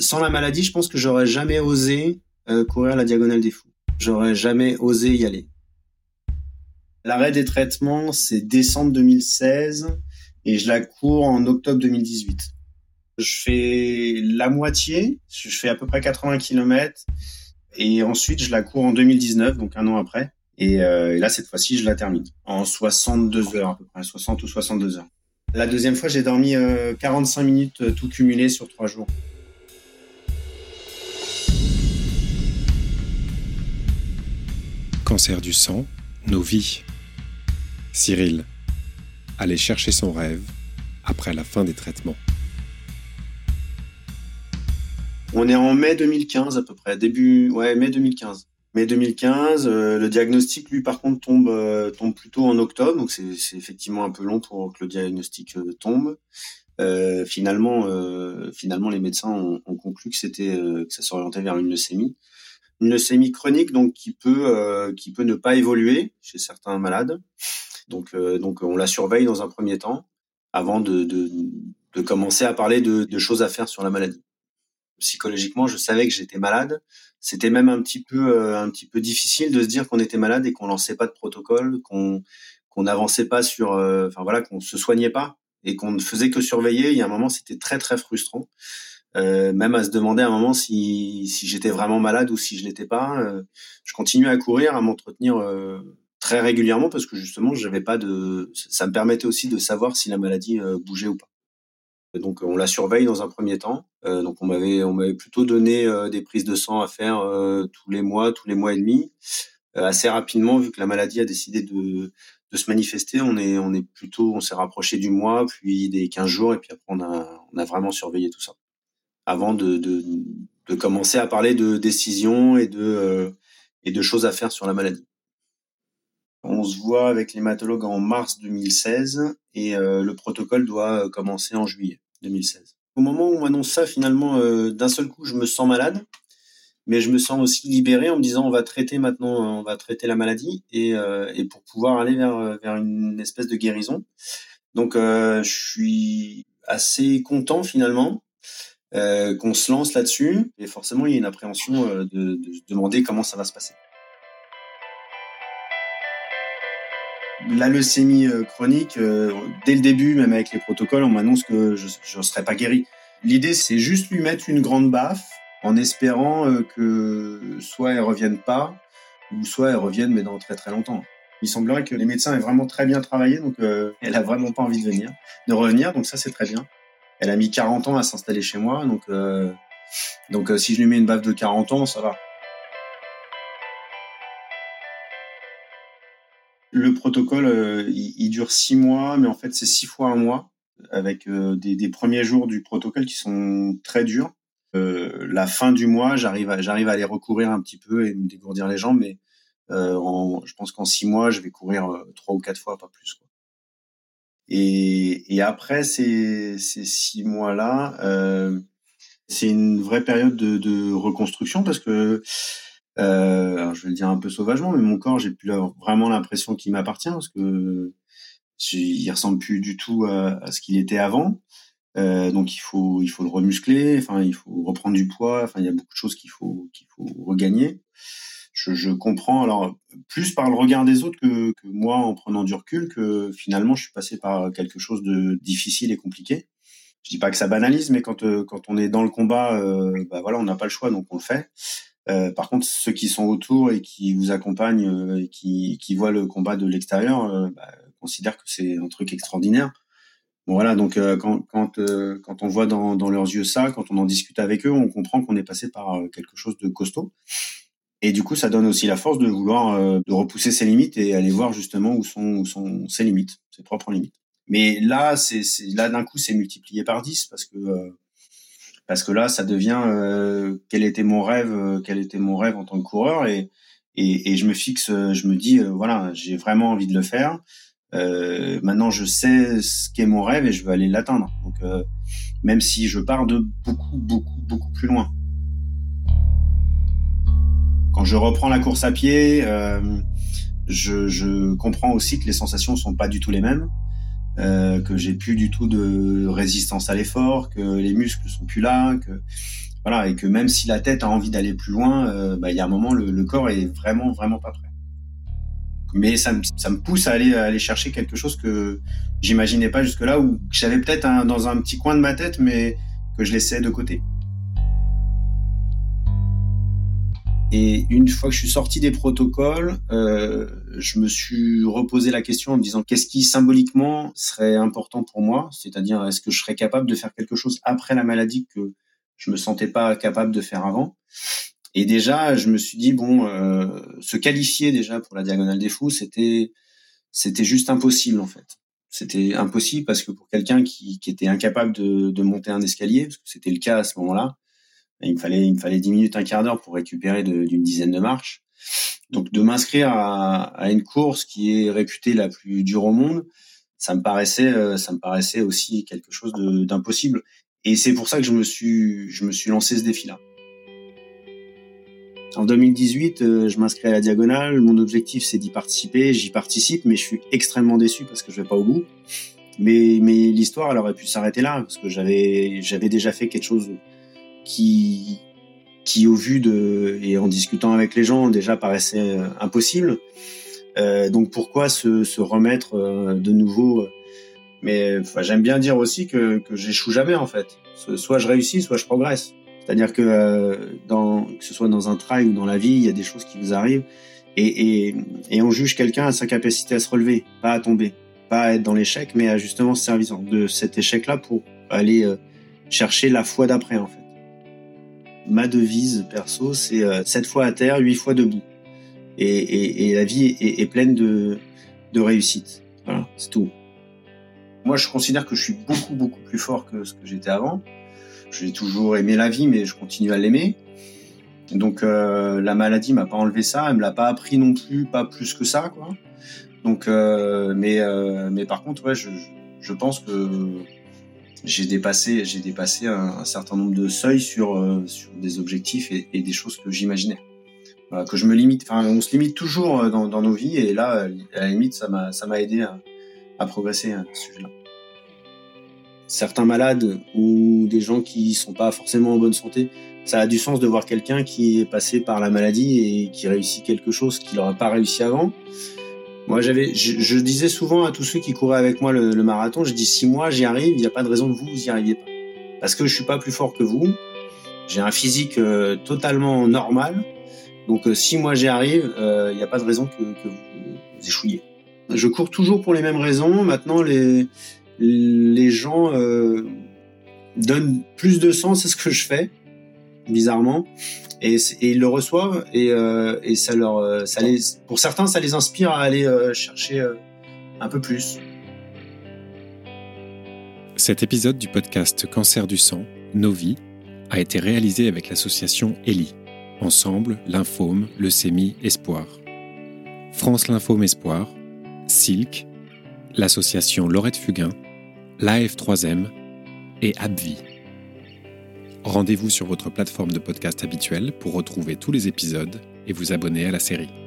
Sans la maladie, je pense que j'aurais jamais osé courir la diagonale des fous. J'aurais jamais osé y aller. L'arrêt des traitements, c'est décembre 2016 et je la cours en octobre 2018. Je fais la moitié, je fais à peu près 80 km et ensuite je la cours en 2019, donc un an après. Euh, et, là, cette fois-ci, je la termine en 62 heures à peu près, 60 ou 62 heures. La deuxième fois, j'ai dormi 45 euh, minutes euh, tout cumulé sur trois jours. Cancer du sang, nos vies. Cyril, aller chercher son rêve après la fin des traitements. On est en mai 2015 à peu près, début, ouais, mai 2015. Mai 2015, euh, le diagnostic, lui, par contre, tombe, euh, tombe plutôt en octobre, donc c'est effectivement un peu long pour que le diagnostic euh, tombe. finalement, finalement, les médecins ont, conclu que c'était que ça s'orientait vers une leucémie, une leucémie chronique, donc qui peut qui peut ne pas évoluer chez certains malades. Donc donc on la surveille dans un premier temps avant de de, de commencer à parler de, de choses à faire sur la maladie psychologiquement, je savais que j'étais malade. C'était même un petit peu euh, un petit peu difficile de se dire qu'on était malade et qu'on lançait pas de protocole, qu'on qu'on n'avançait pas sur, euh, enfin voilà, qu'on se soignait pas et qu'on ne faisait que surveiller. Il y a un moment, c'était très très frustrant, euh, même à se demander à un moment si si j'étais vraiment malade ou si je l'étais pas. je continuais à courir, à m'entretenir très régulièrement parce que justement, j'avais pas de, ça me permettait aussi de savoir si la maladie bougeait ou pas. Donc on la surveille dans un premier temps. Euh, donc on m'avait on m'avait plutôt donné euh, des prises de sang à faire euh, tous les mois, tous les mois et demi. assez rapidement, vu que la maladie a décidé de, de se manifester, on est on est plutôt on s'est rapproché du mois, puis des 15 jours, et puis après on a on a vraiment surveillé tout ça avant de, de, de commencer à parler de décisions et de et de choses à faire sur la maladie. On se voit avec l'hématologue en mars 2016 et le protocole doit commencer en juillet. 2016. Au moment où on m'annonce ça, finalement, euh, d'un seul coup, je me sens malade, mais je me sens aussi libéré en me disant on va traiter maintenant, on va traiter la maladie et, euh, et pour pouvoir aller vers, vers une espèce de guérison. Donc, euh, je suis assez content finalement qu'on se lance là-dessus et forcément, il y a une appréhension de, de se demander comment ça va se passer. la leucémie euh, chronique, euh, dès le début, même avec les protocoles, on m'annonce que je ne serai pas guéri. L'idée, c'est juste lui mettre une grande baffe en espérant euh, que soit elle revienne pas, ou soit elle revienne, mais dans très très longtemps. Il semblerait que les médecins aient vraiment très bien travaillé, donc elle a vraiment pas envie de venir, de revenir, donc ça c'est très bien. Elle a mis 40 ans à s'installer chez moi, donc donc si je lui mets une baffe de 40 ans, ça va. Le protocole, euh, il, dure six mois, mais en fait, c'est six fois un mois, avec euh, des, premiers jours du protocole qui sont très durs. Euh, la fin du mois, j'arrive à, j'arrive à aller recourir un petit peu et me dégourdir les jambes, mais je pense qu'en six mois, je vais courir trois ou quatre fois, pas plus. Et, après ces, six mois-là, c'est une vraie période de, reconstruction parce que euh, je vais le dire un peu sauvagement, mais mon corps, j'ai plus vraiment l'impression qu'il m'appartient parce que il ressemble plus du tout à, ce qu'il était avant. Euh, donc il faut il faut le remuscler, enfin il faut reprendre du poids, enfin il y a beaucoup de choses qu'il faut qu'il faut regagner. Je, je, comprends alors plus par le regard des autres que, que, moi en prenant du recul que finalement je suis passé par quelque chose de difficile et compliqué. Je dis pas que ça banalise, mais quand euh, quand on est dans le combat, euh, bah voilà, on n'a pas le choix donc on le fait. Euh, par contre, ceux qui sont autour et qui vous accompagnent euh, et qui, qui voient le combat de l'extérieur euh, bah, considèrent que c'est un truc extraordinaire. Bon voilà, donc quand quand quand on voit dans, dans leurs yeux ça, quand on en discute avec eux, on comprend qu'on est passé par quelque chose de costaud. Et du coup, ça donne aussi la force de vouloir de repousser ses limites et aller voir justement où sont où sont ses limites, ses propres limites. Mais là, c'est là d'un coup, c'est multiplié par 10 parce que parce que là, ça devient euh, quel était mon rêve, euh, quel était mon rêve en tant que coureur et et, et je me fixe, euh, je me dis voilà, j'ai vraiment envie de le faire. maintenant, je sais ce qu'est mon rêve et je veux aller l'atteindre. Donc, même si je pars de beaucoup, beaucoup, beaucoup plus loin. Quand je reprends la course à pied, je, je comprends aussi que les sensations sont pas du tout les mêmes. Euh, que j'ai plus du tout de résistance à l'effort, que les muscles sont plus là, que voilà, et que même si la tête a envie d'aller plus loin, bah, il y a un moment, le, le, corps est vraiment, vraiment pas prêt. Mais ça me, ça me pousse à aller, à aller chercher quelque chose que j'imaginais pas jusque-là, ou que j'avais peut-être dans un petit coin de ma tête, mais que je laissais de côté. Et une fois que je suis sorti des protocoles, euh, je me suis reposé la question en me disant qu'est-ce qui symboliquement serait important pour moi, c'est-à-dire est-ce que je serais capable de faire quelque chose après la maladie que je me sentais pas capable de faire avant? Et déjà, je me suis dit bon, euh, se qualifier déjà pour la diagonale des fous, c'était c'était juste impossible en fait. C'était impossible parce que pour quelqu'un qui, qui était incapable de, de monter un escalier, parce que c'était le cas à ce moment-là, il me fallait, il me fallait 10 minutes, un quart d'heure pour récupérer d'une dizaine de marches. Donc de m'inscrire à, à, une course qui est réputée la plus dure au monde, ça me paraissait, euh, ça me paraissait aussi quelque chose d'impossible. Et c'est pour ça que je me suis, je me suis lancé ce défi-là. En 2018, euh, je m'inscris à la diagonale. Mon objectif, c'est d'y participer. J'y participe, mais je suis extrêmement déçu parce que je vais pas au bout. Mais, mais l'histoire, elle aurait pu s'arrêter là parce que j'avais, j'avais déjà fait quelque chose qui, qui au vu de et en discutant avec les gens déjà paraissait euh, impossible. Euh, donc pourquoi se, se remettre euh, de nouveau Mais enfin, j'aime bien dire aussi que, que j'échoue jamais en fait. Soit je réussis, soit je progresse. C'est-à-dire que euh, dans que ce soit dans un trail ou dans la vie, il y a des choses qui vous arrivent et, et, et on juge quelqu'un à sa capacité à se relever, pas à tomber, pas à être dans l'échec, mais à justement se servir de cet échec-là pour aller chercher la foi d'après en fait ma devise perso, c'est euh, 7 fois à terre, 8 fois debout. Et, la vie est, est, pleine de, de réussite. Voilà, c'est tout. Moi, je considère que je suis beaucoup, beaucoup plus fort que ce que j'étais avant. J'ai toujours aimé la vie, mais je continue à l'aimer. Donc, euh, la maladie m'a pas enlevé ça, elle me l'a pas appris non plus, pas plus que ça, quoi. Donc, euh, mais, euh, mais par contre, ouais, je, je pense que j'ai dépassé, j'ai dépassé un, un, certain nombre de seuils sur, euh, sur des objectifs et, et, des choses que j'imaginais. Voilà, que je me limite, enfin, on se limite toujours euh, dans, dans nos vies et là, à la limite, ça m'a, ça m'a aidé à, à progresser à ce sujet-là. Certains malades ou des gens qui sont pas forcément en bonne santé, ça a du sens de voir quelqu'un qui est passé par la maladie et qui réussit quelque chose qu'il n'aurait pas réussi avant. Moi, j'avais, je, je, disais souvent à tous ceux qui couraient avec moi le, le marathon, je dis si moi j'y arrive, il n'y a pas de raison que vous vous y arriviez pas, parce que je suis pas plus fort que vous. J'ai un physique euh, totalement normal, donc euh, si moi j'y arrive, euh, il n'y a pas de raison que, que vous, échouiez. Je cours toujours pour les mêmes raisons. Maintenant, les les gens euh, donnent plus de sens à ce que je fais, bizarrement et, ils le reçoivent et, euh, ça leur, euh, ça les, pour certains, ça les inspire à aller euh, chercher un peu plus. Cet épisode du podcast Cancer du sang, Nos vies, a été réalisé avec l'association ELI, Ensemble, Lymphome, Leucémie, Espoir. France Lymphome Espoir, Silk, l'association Laurette Fugain, l'AF3M et Abvi. Rendez-vous sur votre plateforme de podcast habituelle pour retrouver tous les épisodes et vous abonner à la série.